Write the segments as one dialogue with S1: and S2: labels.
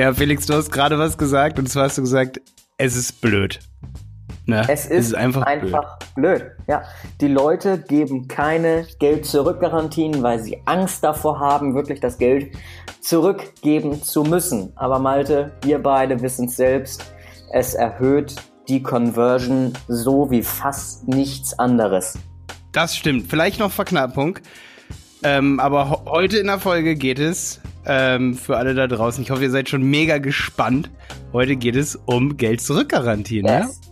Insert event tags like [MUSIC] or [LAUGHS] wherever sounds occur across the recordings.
S1: Ja, Felix, du hast gerade was gesagt und zwar hast du gesagt, es ist blöd.
S2: Ne? Es, ist es ist, einfach, einfach blöd. blöd. Ja, die Leute geben keine Geld-Zurück-Garantien, weil sie Angst davor haben, wirklich das Geld zurückgeben zu müssen. Aber Malte, wir beide wissen es selbst, es erhöht die Conversion so wie fast nichts anderes.
S1: Das stimmt. Vielleicht noch Verknappung. Ähm, aber heute in der Folge geht es ähm, für alle da draußen. Ich hoffe, ihr seid schon mega gespannt. Heute geht es um Geld-Zurück-Garantien. Ne? Yes. Ja?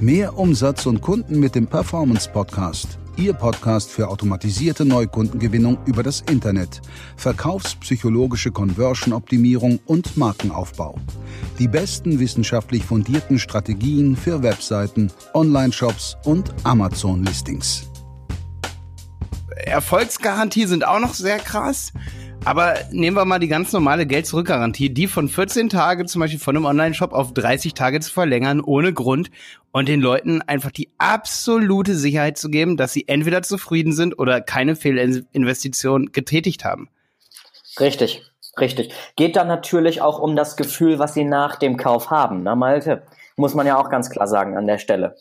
S3: Mehr Umsatz und Kunden mit dem Performance Podcast. Ihr Podcast für automatisierte Neukundengewinnung über das Internet, verkaufspsychologische Conversion-Optimierung und Markenaufbau. Die besten wissenschaftlich fundierten Strategien für Webseiten, Online-Shops und Amazon-Listings.
S1: Erfolgsgarantie sind auch noch sehr krass. Aber nehmen wir mal die ganz normale Geld-Zurück-Garantie, die von 14 Tage zum Beispiel von einem Online-Shop auf 30 Tage zu verlängern, ohne Grund und den Leuten einfach die absolute Sicherheit zu geben, dass sie entweder zufrieden sind oder keine Fehlinvestition getätigt haben.
S2: Richtig, richtig. Geht dann natürlich auch um das Gefühl, was sie nach dem Kauf haben, na Malte? Muss man ja auch ganz klar sagen an der Stelle.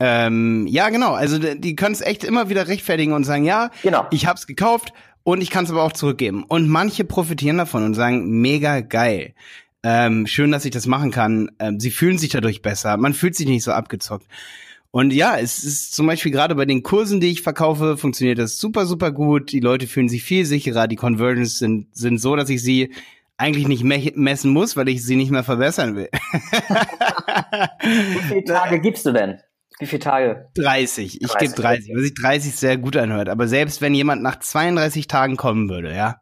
S1: Ähm, ja, genau. Also die können es echt immer wieder rechtfertigen und sagen, ja, genau. ich hab's gekauft und ich kann es aber auch zurückgeben. Und manche profitieren davon und sagen, mega geil. Ähm, schön, dass ich das machen kann. Ähm, sie fühlen sich dadurch besser. Man fühlt sich nicht so abgezockt. Und ja, es ist zum Beispiel gerade bei den Kursen, die ich verkaufe, funktioniert das super, super gut. Die Leute fühlen sich viel sicherer. Die Conversions sind, sind so, dass ich sie eigentlich nicht me messen muss, weil ich sie nicht mehr verbessern will. [LAUGHS]
S2: Wie viele Tage gibst du denn? Wie viele Tage?
S1: 30. Ich gebe 30, was sich 30 sehr gut anhört. Aber selbst wenn jemand nach 32 Tagen kommen würde, ja.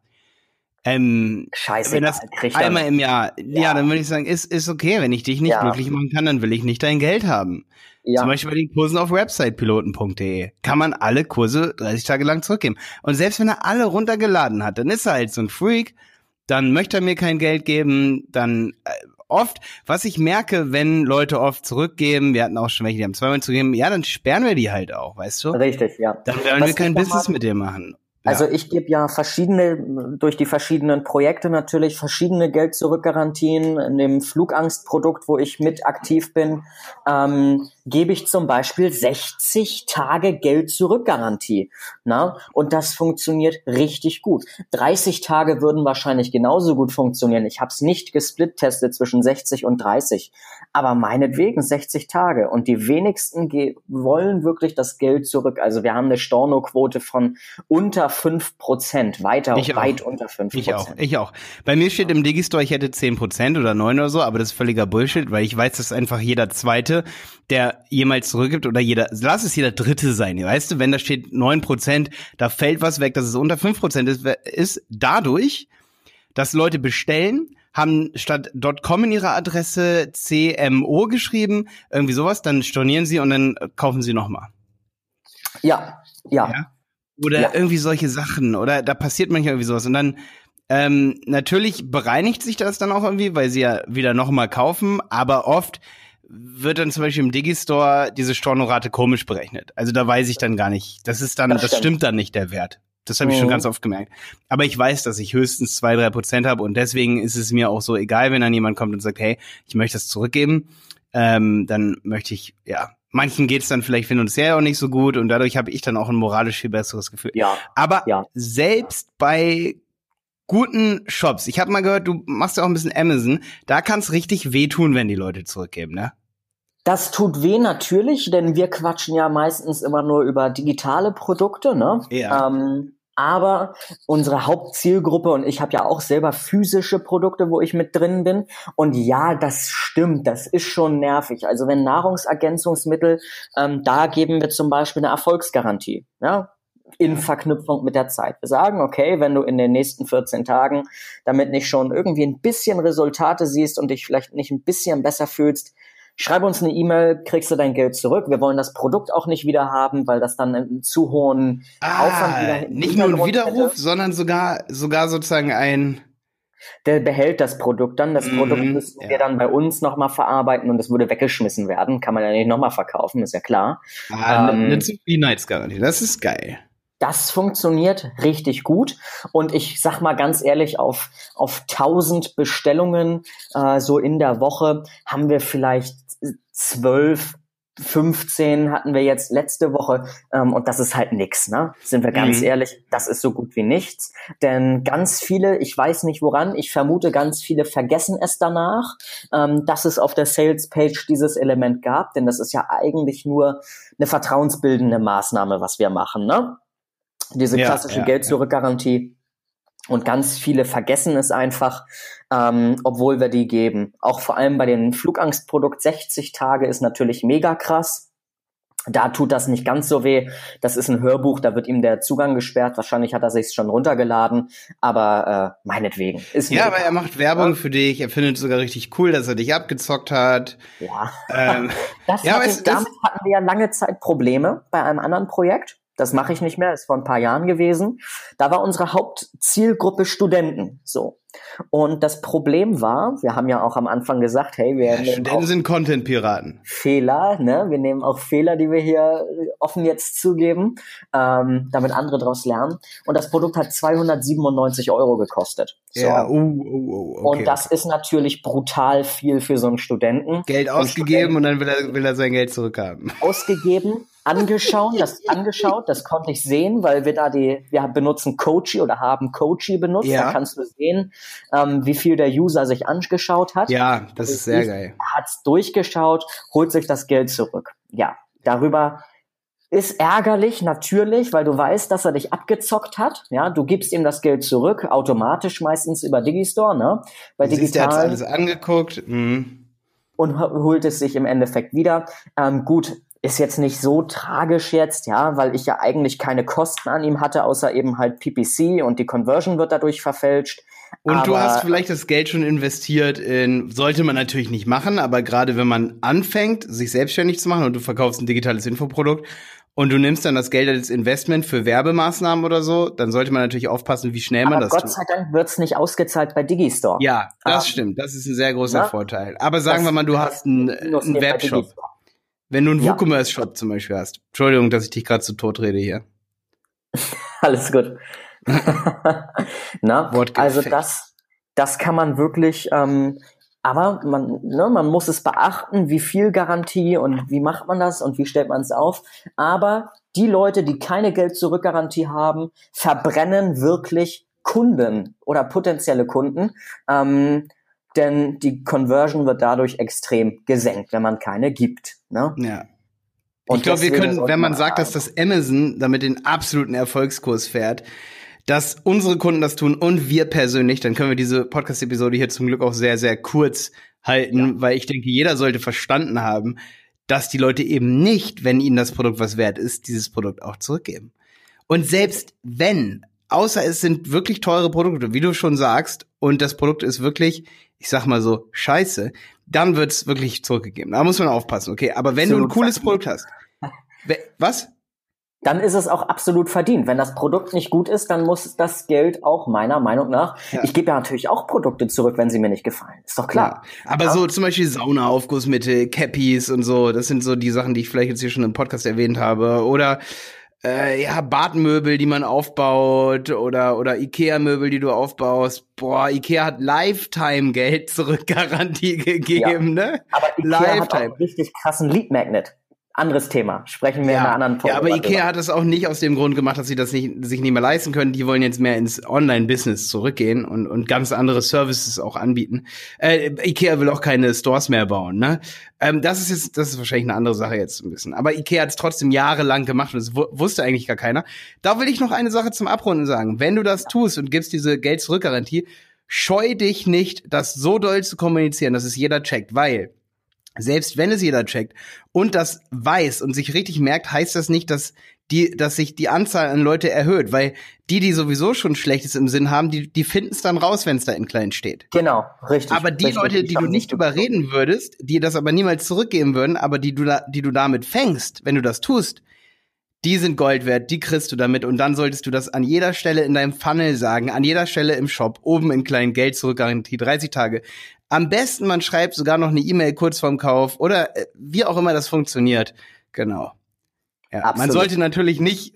S1: Ähm,
S2: Scheiße,
S1: wenn das einmal im Jahr, ja. ja, dann würde ich sagen, ist, ist okay. Wenn ich dich nicht ja. glücklich machen kann, dann will ich nicht dein Geld haben. Ja. Zum Beispiel bei den Kursen auf websitepiloten.de kann man alle Kurse 30 Tage lang zurückgeben. Und selbst wenn er alle runtergeladen hat, dann ist er halt so ein Freak, dann möchte er mir kein Geld geben, dann äh, oft, was ich merke, wenn Leute oft zurückgeben, wir hatten auch schon welche, die haben zweimal zugegeben, ja, dann sperren wir die halt auch, weißt du?
S2: Richtig, ja.
S1: Dann werden wir kein Business mit dir machen.
S2: Also ich gebe ja verschiedene, durch die verschiedenen Projekte natürlich verschiedene Geld-Zurück-Garantien. In dem Flugangstprodukt, wo ich mit aktiv bin, ähm, gebe ich zum Beispiel 60 Tage Geld-Zurück-Garantie. Na? Und das funktioniert richtig gut. 30 Tage würden wahrscheinlich genauso gut funktionieren. Ich habe es nicht gesplitttestet zwischen 60 und 30. Aber meinetwegen 60 Tage. Und die wenigsten wollen wirklich das Geld zurück. Also wir haben eine Stornoquote von unter fünf Prozent, weiter, ich weit auch. unter fünf
S1: Prozent. Ich auch, ich auch. Bei mir steht im Digistore, ich hätte zehn Prozent oder neun oder so, aber das ist völliger Bullshit, weil ich weiß, dass einfach jeder Zweite, der jemals zurückgibt oder jeder, lass es jeder Dritte sein, weißt du, wenn da steht neun Prozent, da fällt was weg, dass es unter fünf Prozent ist, ist dadurch, dass Leute bestellen, haben statt .com in ihrer Adresse CMO geschrieben, irgendwie sowas, dann stornieren sie und dann kaufen sie nochmal.
S2: Ja, ja, ja.
S1: Oder ja. irgendwie solche Sachen. Oder da passiert manchmal irgendwie sowas. Und dann, ähm, natürlich bereinigt sich das dann auch irgendwie, weil sie ja wieder nochmal kaufen, aber oft wird dann zum Beispiel im Digistore diese Stornorate komisch berechnet. Also da weiß ich dann gar nicht. Das ist dann, das, das stimmt dann nicht der Wert. Das habe ich mhm. schon ganz oft gemerkt. Aber ich weiß, dass ich höchstens zwei, drei Prozent habe und deswegen ist es mir auch so egal, wenn dann jemand kommt und sagt, hey, ich möchte das zurückgeben. Ähm, dann möchte ich, ja, manchen geht es dann vielleicht finanziell auch nicht so gut und dadurch habe ich dann auch ein moralisch viel besseres Gefühl.
S2: Ja.
S1: Aber
S2: ja.
S1: selbst bei guten Shops, ich habe mal gehört, du machst ja auch ein bisschen Amazon, da kann es richtig wehtun, wenn die Leute zurückgeben, ne?
S2: Das tut weh natürlich, denn wir quatschen ja meistens immer nur über digitale Produkte, ne?
S1: Ja.
S2: Ähm, aber unsere Hauptzielgruppe und ich habe ja auch selber physische Produkte, wo ich mit drin bin. Und ja, das stimmt, das ist schon nervig. Also wenn Nahrungsergänzungsmittel, ähm, da geben wir zum Beispiel eine Erfolgsgarantie. Ja, in Verknüpfung mit der Zeit. Wir sagen, okay, wenn du in den nächsten 14 Tagen damit nicht schon irgendwie ein bisschen Resultate siehst und dich vielleicht nicht ein bisschen besser fühlst, schreib uns eine E-Mail, kriegst du dein Geld zurück. Wir wollen das Produkt auch nicht wieder haben, weil das dann einen zu hohen
S1: ah, Aufwand wieder Nicht nur ein Widerruf, hätte. sondern sogar, sogar sozusagen ein
S2: der behält das Produkt dann. Das mhm, Produkt müssten ja. wir dann bei uns nochmal verarbeiten und es würde weggeschmissen werden. Kann man ja nicht nochmal verkaufen, ist ja klar.
S1: Ah, ähm, eine Zufriedenheitsgarantie, das ist geil.
S2: Das funktioniert richtig gut. Und ich sag mal ganz ehrlich, auf, auf 1000 Bestellungen äh, so in der Woche haben wir vielleicht zwölf 15 hatten wir jetzt letzte Woche ähm, und das ist halt nix, ne? Sind wir ganz mhm. ehrlich, das ist so gut wie nichts. Denn ganz viele, ich weiß nicht woran, ich vermute ganz viele vergessen es danach, ähm, dass es auf der Sales-Page dieses Element gab, denn das ist ja eigentlich nur eine vertrauensbildende Maßnahme, was wir machen, ne? Diese klassische ja, Geld-Zurück-Garantie. Und ganz viele vergessen es einfach, ähm, obwohl wir die geben. Auch vor allem bei den Flugangstprodukt 60 Tage ist natürlich mega krass. Da tut das nicht ganz so weh. Das ist ein Hörbuch, da wird ihm der Zugang gesperrt. Wahrscheinlich hat er sich schon runtergeladen, aber äh, meinetwegen.
S1: Ist ja, aber er macht Werbung ja. für dich. Er findet sogar richtig cool, dass er dich abgezockt hat.
S2: Ja, ähm, das [LAUGHS] ja, hatte, damit hatten wir ja lange Zeit Probleme bei einem anderen Projekt. Das mache ich nicht mehr, ist vor ein paar Jahren gewesen. Da war unsere Hauptzielgruppe Studenten. So. Und das Problem war, wir haben ja auch am Anfang gesagt, hey, wir ja,
S1: Studenten sind Content-Piraten.
S2: Fehler, ne? Wir nehmen auch Fehler, die wir hier offen jetzt zugeben, ähm, damit andere daraus lernen. Und das Produkt hat 297 Euro gekostet.
S1: So. Ja, uh, uh, uh,
S2: okay. Und das ist natürlich brutal viel für so einen Studenten.
S1: Geld ausgegeben und, Studenten und dann will er, will er sein Geld zurückhaben.
S2: Ausgegeben, angeschaut, das [LAUGHS] angeschaut, das konnte ich sehen, weil wir da die, wir benutzen Coachy oder haben Coachy benutzt. Ja. Da kannst du sehen, ähm, wie viel der User sich angeschaut hat.
S1: Ja, das ist sehr geil.
S2: Hat's durchgeschaut, holt sich das Geld zurück. Ja, darüber ist ärgerlich, natürlich, weil du weißt, dass er dich abgezockt hat. Ja, du gibst ihm das Geld zurück, automatisch meistens über Digistore, ne?
S1: Bei du digital. Siehst, alles angeguckt. Mhm.
S2: Und holt es sich im Endeffekt wieder. Ähm, gut, ist jetzt nicht so tragisch jetzt, ja, weil ich ja eigentlich keine Kosten an ihm hatte, außer eben halt PPC und die Conversion wird dadurch verfälscht.
S1: Und aber, du hast vielleicht das Geld schon investiert in, sollte man natürlich nicht machen, aber gerade wenn man anfängt, sich selbstständig zu machen und du verkaufst ein digitales Infoprodukt und du nimmst dann das Geld als Investment für Werbemaßnahmen oder so, dann sollte man natürlich aufpaffen, wie schnell man das
S2: Gott tut. Gott sei Dank wird's nicht ausgezahlt bei Digistore.
S1: Ja, das um, stimmt. Das ist ein sehr großer ja? Vorteil. Aber sagen wir mal, du hast einen, einen Webshop. Wenn du einen ja. WooCommerce-Shop zum Beispiel hast. Entschuldigung, dass ich dich gerade zu tot rede hier. [LAUGHS]
S2: Alles gut. [LAUGHS] Na, also das, das kann man wirklich, ähm, aber man, ne, man muss es beachten, wie viel Garantie und wie macht man das und wie stellt man es auf. Aber die Leute, die keine Geld-Zurück-Garantie haben, verbrennen wirklich Kunden oder potenzielle Kunden. Ähm, denn die Conversion wird dadurch extrem gesenkt, wenn man keine gibt. Ne?
S1: Ja. Und ich glaube, wir können, wenn man sagt, dass das Amazon damit den absoluten Erfolgskurs fährt, dass unsere Kunden das tun und wir persönlich, dann können wir diese Podcast-Episode hier zum Glück auch sehr, sehr kurz halten, ja. weil ich denke, jeder sollte verstanden haben, dass die Leute eben nicht, wenn ihnen das Produkt was wert ist, dieses Produkt auch zurückgeben. Und selbst wenn, außer es sind wirklich teure Produkte, wie du schon sagst, und das Produkt ist wirklich ich sag mal so, scheiße, dann wird's wirklich zurückgegeben. Da muss man aufpassen, okay? Aber wenn absolut du ein cooles verdient. Produkt hast, was?
S2: Dann ist es auch absolut verdient. Wenn das Produkt nicht gut ist, dann muss das Geld auch meiner Meinung nach. Ja. Ich gebe ja natürlich auch Produkte zurück, wenn sie mir nicht gefallen. Ist doch klar.
S1: Ja. Aber ja. so zum Beispiel Saunaaufgussmittel, Cappies und so, das sind so die Sachen, die ich vielleicht jetzt hier schon im Podcast erwähnt habe. Oder äh, ja, Badmöbel, die man aufbaut oder oder Ikea-Möbel, die du aufbaust. Boah, Ikea hat Lifetime-Geld zurück Garantie [LAUGHS] gegeben, ja. ne?
S2: Aber Ikea Lifetime. hat auch einen richtig krassen Lead Magnet anderes Thema. Sprechen wir ja, in einer anderen
S1: Folge. Ja, aber Ikea darüber. hat es auch nicht aus dem Grund gemacht, dass sie das nicht, sich nicht mehr leisten können. Die wollen jetzt mehr ins Online-Business zurückgehen und, und ganz andere Services auch anbieten. Äh, Ikea will auch keine Stores mehr bauen, ne? Ähm, das ist jetzt, das ist wahrscheinlich eine andere Sache jetzt ein bisschen. Aber Ikea hat es trotzdem jahrelang gemacht und das wusste eigentlich gar keiner. Da will ich noch eine Sache zum Abrunden sagen. Wenn du das tust und gibst diese Geld-Zurück-Garantie, scheu dich nicht, das so doll zu kommunizieren, dass es jeder checkt, weil selbst wenn es jeder checkt und das weiß und sich richtig merkt, heißt das nicht, dass die, dass sich die Anzahl an Leute erhöht, weil die, die sowieso schon Schlechtes im Sinn haben, die, die finden es dann raus, wenn es da in klein steht.
S2: Genau, richtig.
S1: Aber die
S2: richtig,
S1: Leute, die du nicht überreden würdest, die das aber niemals zurückgeben würden, aber die du, da, die du damit fängst, wenn du das tust, die sind Gold wert, die kriegst du damit und dann solltest du das an jeder Stelle in deinem Funnel sagen, an jeder Stelle im Shop, oben in klein Geld zurückgarantie, 30 Tage. Am besten, man schreibt sogar noch eine E-Mail kurz vorm Kauf oder äh, wie auch immer das funktioniert. Genau. Ja, man sollte natürlich nicht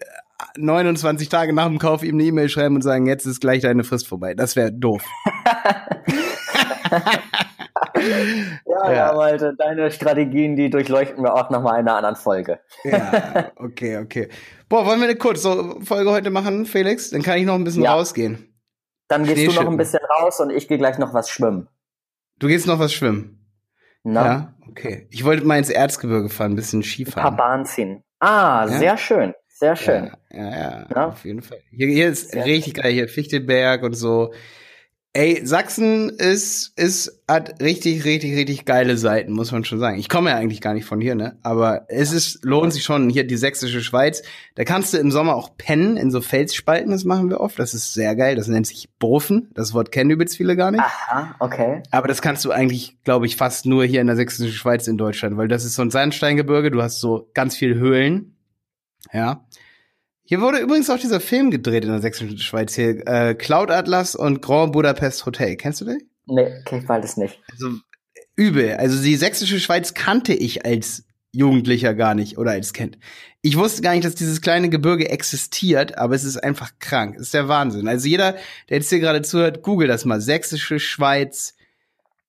S1: 29 Tage nach dem Kauf ihm eine E-Mail schreiben und sagen, jetzt ist gleich deine Frist vorbei. Das wäre doof. [LAUGHS]
S2: ja, ja, Malte, deine Strategien, die durchleuchten wir auch nochmal in einer anderen Folge.
S1: ja, okay, okay. Boah, wollen wir eine kurze Folge heute machen, Felix? Dann kann ich noch ein bisschen ja. rausgehen.
S2: Dann gehst du noch ein bisschen raus und ich gehe gleich noch was schwimmen.
S1: Du gehst noch was schwimmen?
S2: Na?
S1: Ja, okay. Ich wollte mal ins Erzgebirge fahren, ein bisschen Skifahren.
S2: Ein paar Bahnen ziehen. Ah, ja? sehr schön. Sehr schön.
S1: Ja, ja, ja, auf jeden Fall. Hier, hier ist sehr richtig geil, hier Fichtelberg und so. Ey, Sachsen ist, ist, hat richtig, richtig, richtig geile Seiten, muss man schon sagen. Ich komme ja eigentlich gar nicht von hier, ne? Aber es ist, lohnt sich schon, hier die sächsische Schweiz. Da kannst du im Sommer auch pennen in so Felsspalten, das machen wir oft. Das ist sehr geil. Das nennt sich Bofen. Das Wort kennen übrigens viele gar nicht.
S2: Aha, okay.
S1: Aber das kannst du eigentlich, glaube ich, fast nur hier in der sächsischen Schweiz in Deutschland, weil das ist so ein Sandsteingebirge, du hast so ganz viel Höhlen. Ja. Hier wurde übrigens auch dieser Film gedreht in der sächsischen Schweiz hier. Äh, Cloud Atlas und Grand Budapest Hotel. Kennst du den?
S2: Nee, kenn ich beides nicht.
S1: Also übel. Also die sächsische Schweiz kannte ich als Jugendlicher gar nicht oder als Kind. Ich wusste gar nicht, dass dieses kleine Gebirge existiert, aber es ist einfach krank. Es ist der Wahnsinn. Also jeder, der jetzt hier gerade zuhört, google das mal. Sächsische Schweiz,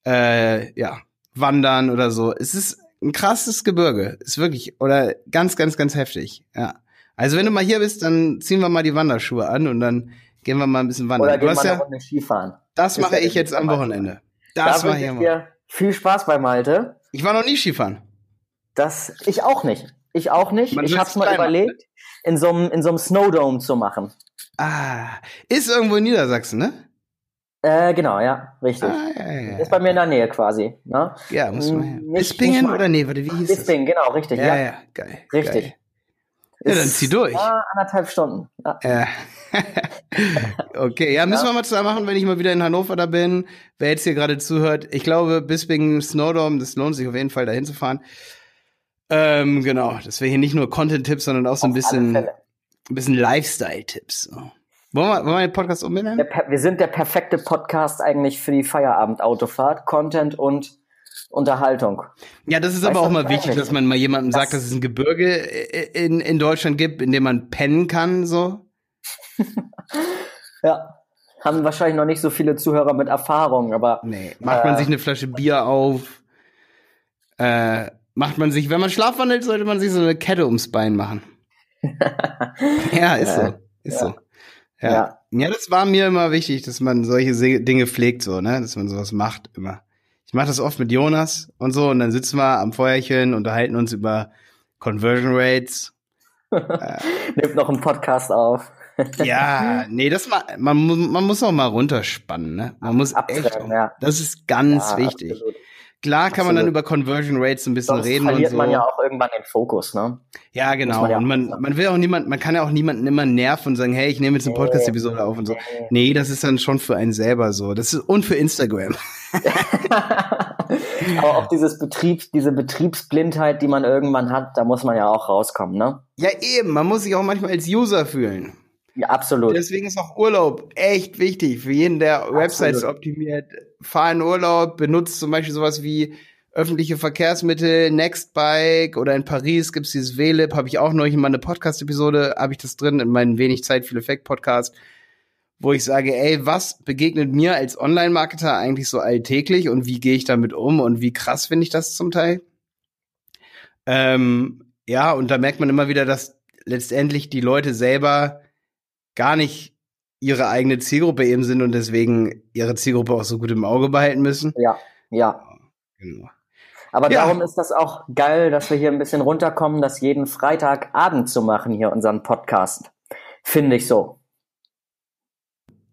S1: äh, ja, wandern oder so. Es ist ein krasses Gebirge. Ist wirklich, oder ganz, ganz, ganz heftig. Ja. Also wenn du mal hier bist, dann ziehen wir mal die Wanderschuhe an und dann gehen wir mal ein bisschen wandern.
S2: Oder gehen
S1: wir
S2: ja, eine Runde Skifahren.
S1: Das mache ich jetzt am Wochenende.
S2: Das da mache ich dir viel Spaß bei Malte.
S1: Ich war noch nie Skifahren.
S2: Das, ich auch nicht. Ich auch nicht. Man ich hab's mal überlegt, in so einem in so einem Snowdome zu machen.
S1: Ah, ist irgendwo in Niedersachsen, ne?
S2: Äh, genau, ja, richtig. Ah, ja, ja. Ist bei mir in der Nähe quasi. Ne?
S1: Ja, muss man. Bispingen oder nee, warte, wie hieß
S2: Bispingen, genau, richtig. Ja,
S1: ja, geil.
S2: Richtig.
S1: Geil. Ja, dann zieh durch.
S2: Ja, anderthalb Stunden. Ja.
S1: ja. [LAUGHS] okay, ja, müssen wir mal zusammen machen, wenn ich mal wieder in Hannover da bin. Wer jetzt hier gerade zuhört, ich glaube, Bisping Snowdome, das lohnt sich auf jeden Fall dahin zu fahren. Ähm, genau, das wäre hier nicht nur Content-Tipps, sondern auch so ein bisschen, ein bisschen Lifestyle-Tipps. Wollen wir, wollen wir den Podcast umbenennen?
S2: Wir sind der perfekte Podcast eigentlich für die Feierabend-Autofahrt. Content und Unterhaltung.
S1: Ja, das ist weißt aber auch mal wichtig, dass man mal jemandem das sagt, dass es ein Gebirge in, in Deutschland gibt, in dem man pennen kann, so. [LAUGHS]
S2: ja. Haben wahrscheinlich noch nicht so viele Zuhörer mit Erfahrung, aber.
S1: Nee, macht man äh, sich eine Flasche Bier auf, äh, macht man sich, wenn man schlafwandelt, sollte man sich so eine Kette ums Bein machen. [LAUGHS] ja, ist so. Ist ja. so. Ja. ja. Ja, das war mir immer wichtig, dass man solche Dinge pflegt, so, ne, dass man sowas macht, immer. Ich mache das oft mit Jonas und so und dann sitzen wir am Feuerchen, unterhalten uns über Conversion Rates. [LAUGHS]
S2: Nimmt noch einen Podcast auf. [LAUGHS]
S1: ja, nee, das mal, man, man muss auch mal runterspannen, ne? Man muss Abtrennen, echt, auch, ja. das ist ganz ja, wichtig. Absolut. Klar kann man dann über Conversion Rates ein bisschen Sonst reden
S2: verliert
S1: und so.
S2: man ja auch irgendwann den Fokus, ne?
S1: Ja, genau. Man ja und man, man will auch niemand, man kann ja auch niemanden immer nerven und sagen, hey, ich nehme jetzt eine Podcast-Episode auf und so. Nee, das ist dann schon für einen selber so. Das ist und für Instagram. [LAUGHS] [LAUGHS]
S2: Aber auch dieses Betriebs, diese Betriebsblindheit, die man irgendwann hat, da muss man ja auch rauskommen, ne?
S1: Ja, eben. Man muss sich auch manchmal als User fühlen.
S2: Ja, absolut.
S1: Deswegen ist auch Urlaub echt wichtig für jeden, der absolut. Websites optimiert. Fahr in Urlaub, benutzt zum Beispiel sowas wie öffentliche Verkehrsmittel, Nextbike oder in Paris gibt's dieses WLIP, habe ich auch neulich in meiner Podcast-Episode, habe ich das drin in meinem Wenig Zeit, viel Effekt-Podcast, wo ich sage, ey, was begegnet mir als Online-Marketer eigentlich so alltäglich und wie gehe ich damit um und wie krass finde ich das zum Teil? Ähm, ja, und da merkt man immer wieder, dass letztendlich die Leute selber gar nicht ihre eigene Zielgruppe eben sind und deswegen ihre Zielgruppe auch so gut im Auge behalten müssen.
S2: Ja, ja. Genau. Aber ja. darum ist das auch geil, dass wir hier ein bisschen runterkommen, das jeden Freitagabend zu machen, hier unseren Podcast. Finde ich so.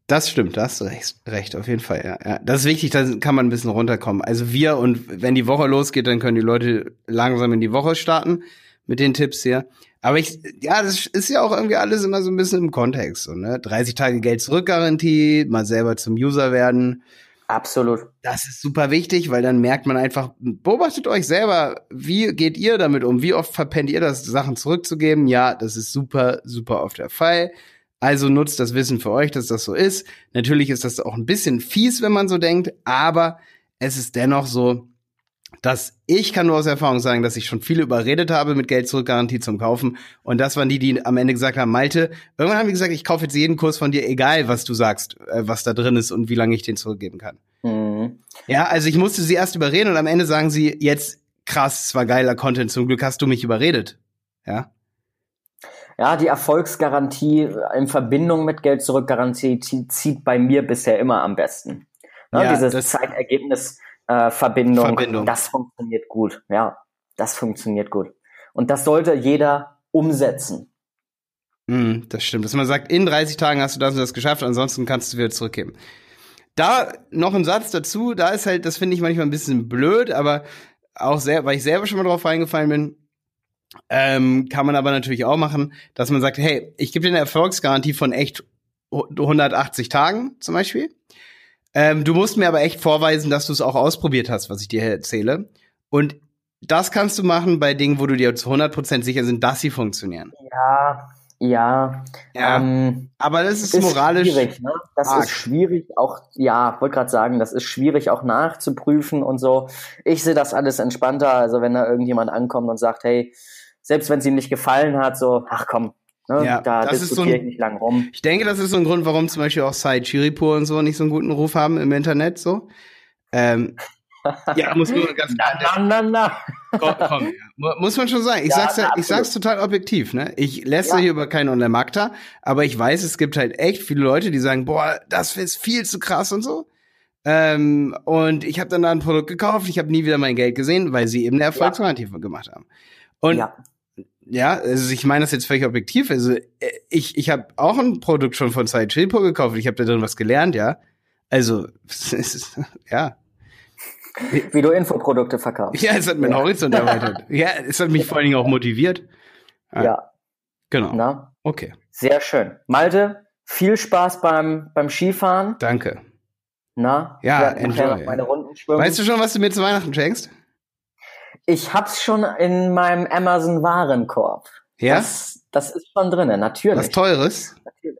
S1: Das stimmt, da hast du recht, recht, auf jeden Fall, ja, ja. Das ist wichtig, da kann man ein bisschen runterkommen. Also wir und wenn die Woche losgeht, dann können die Leute langsam in die Woche starten mit den Tipps hier. Aber ich, ja, das ist ja auch irgendwie alles immer so ein bisschen im Kontext, so, ne? 30 Tage Geld zurückgarantie, mal selber zum User werden.
S2: Absolut.
S1: Das ist super wichtig, weil dann merkt man einfach, beobachtet euch selber, wie geht ihr damit um? Wie oft verpennt ihr das, Sachen zurückzugeben? Ja, das ist super, super oft der Fall. Also nutzt das Wissen für euch, dass das so ist. Natürlich ist das auch ein bisschen fies, wenn man so denkt, aber es ist dennoch so, dass ich kann nur aus Erfahrung sagen, dass ich schon viele überredet habe mit Geld zurück Garantie zum Kaufen. Und das waren die, die am Ende gesagt haben, Malte, irgendwann haben die gesagt, ich kaufe jetzt jeden Kurs von dir, egal was du sagst, äh, was da drin ist und wie lange ich den zurückgeben kann. Mhm. Ja, also ich musste sie erst überreden und am Ende sagen sie, jetzt krass, es war geiler Content, zum Glück hast du mich überredet. Ja.
S2: Ja, die Erfolgsgarantie in Verbindung mit Geld zurück Garantie zieht bei mir bisher immer am besten. Ne, ja, dieses Zeitergebnis äh, Verbindung, Verbindung, das funktioniert gut. Ja, das funktioniert gut. Und das sollte jeder umsetzen.
S1: Mm, das stimmt. Dass man sagt, in 30 Tagen hast du das und das geschafft, ansonsten kannst du wieder zurückgeben. Da noch ein Satz dazu, da ist halt, das finde ich manchmal ein bisschen blöd, aber auch sehr, weil ich selber schon mal drauf reingefallen bin, ähm, kann man aber natürlich auch machen, dass man sagt, hey, ich gebe dir eine Erfolgsgarantie von echt 180 Tagen zum Beispiel. Ähm, du musst mir aber echt vorweisen, dass du es auch ausprobiert hast, was ich dir erzähle. Und das kannst du machen bei Dingen, wo du dir zu 100% sicher sind, dass sie funktionieren.
S2: Ja, ja.
S1: ja ähm, aber das ist, ist moralisch.
S2: Schwierig, ne? Das arg. ist schwierig, auch, ja, wollte gerade sagen, das ist schwierig auch nachzuprüfen und so. Ich sehe das alles entspannter. Also wenn da irgendjemand ankommt und sagt, hey, selbst wenn es ihm nicht gefallen hat, so, ach komm, ne,
S1: ja,
S2: da
S1: das diskutiere so ein,
S2: ich nicht lang rum.
S1: Ich denke, das ist so ein Grund, warum zum Beispiel auch Sai Chiripur und so nicht so einen guten Ruf haben im Internet, so. Ähm, [LAUGHS] ja, muss man ganz
S2: klar. Na, na, na.
S1: Komm, komm, ja. Muss man schon sagen. Ich ja, sag's ja, ich sag's total objektiv, ne? Ich lässt ja. hier über keinen Online-Markt aber ich weiß, es gibt halt echt viele Leute, die sagen, boah, das ist viel zu krass und so. Ähm, und ich habe dann da ein Produkt gekauft, ich habe nie wieder mein Geld gesehen, weil sie eben eine Erfolgsgarantie ja. gemacht haben. Und ja ja, also ich meine das jetzt völlig objektiv. Also äh, ich, ich habe auch ein Produkt schon von Side Chilpo gekauft. Ich habe da drin was gelernt, ja. Also, [LAUGHS] es ist, ja.
S2: Wie du Infoprodukte verkaufst.
S1: Ja, es hat meinen ja. Horizont erweitert. [LAUGHS] ja, es hat mich vor allen Dingen auch motiviert.
S2: Ja. ja.
S1: Genau.
S2: Na?
S1: Okay.
S2: Sehr schön. Malte, viel Spaß beim, beim Skifahren.
S1: Danke.
S2: Na?
S1: Ja, enjoy.
S2: Meine Runden schwimmen.
S1: Weißt du schon, was du mir zu Weihnachten schenkst?
S2: Ich hab's schon in meinem Amazon Warenkorb.
S1: Ja?
S2: Das, das ist schon drinnen, natürlich.
S1: Was Teures?
S2: Natürlich.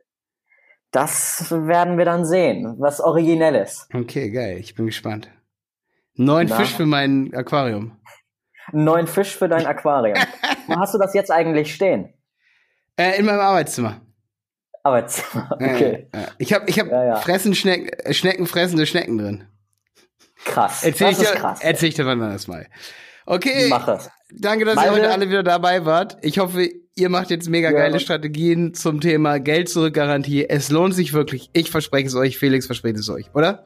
S2: Das werden wir dann sehen. Was Originelles.
S1: Okay, geil. Ich bin gespannt. Neun Na? Fisch für mein Aquarium.
S2: Neun Fisch für dein Aquarium. [LAUGHS] Wo hast du das jetzt eigentlich stehen?
S1: Äh, in meinem Arbeitszimmer.
S2: Arbeitszimmer, [LAUGHS] okay.
S1: Äh, äh. Ich habe ich hab ja, ja. Fressen Schnecken, Schnecken fressende Schnecken drin.
S2: Krass.
S1: Erzähl das ich dir, krass. Erzähl ich dir wann das mal. Okay.
S2: Mache.
S1: Danke, dass Meine, ihr heute alle wieder dabei wart. Ich hoffe, ihr macht jetzt mega ja. geile Strategien zum Thema Geld zurück Garantie. Es lohnt sich wirklich. Ich verspreche es euch. Felix verspricht es euch, oder?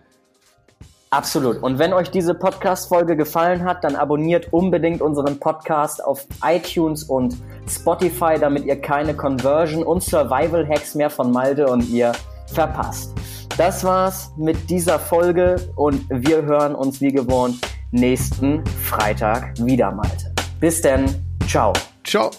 S2: Absolut. Und wenn euch diese Podcast-Folge gefallen hat, dann abonniert unbedingt unseren Podcast auf iTunes und Spotify, damit ihr keine Conversion und Survival Hacks mehr von Malde und ihr verpasst. Das war's mit dieser Folge und wir hören uns wie gewohnt nächsten Freitag wieder, Malte. Bis denn. Ciao.
S1: Ciao.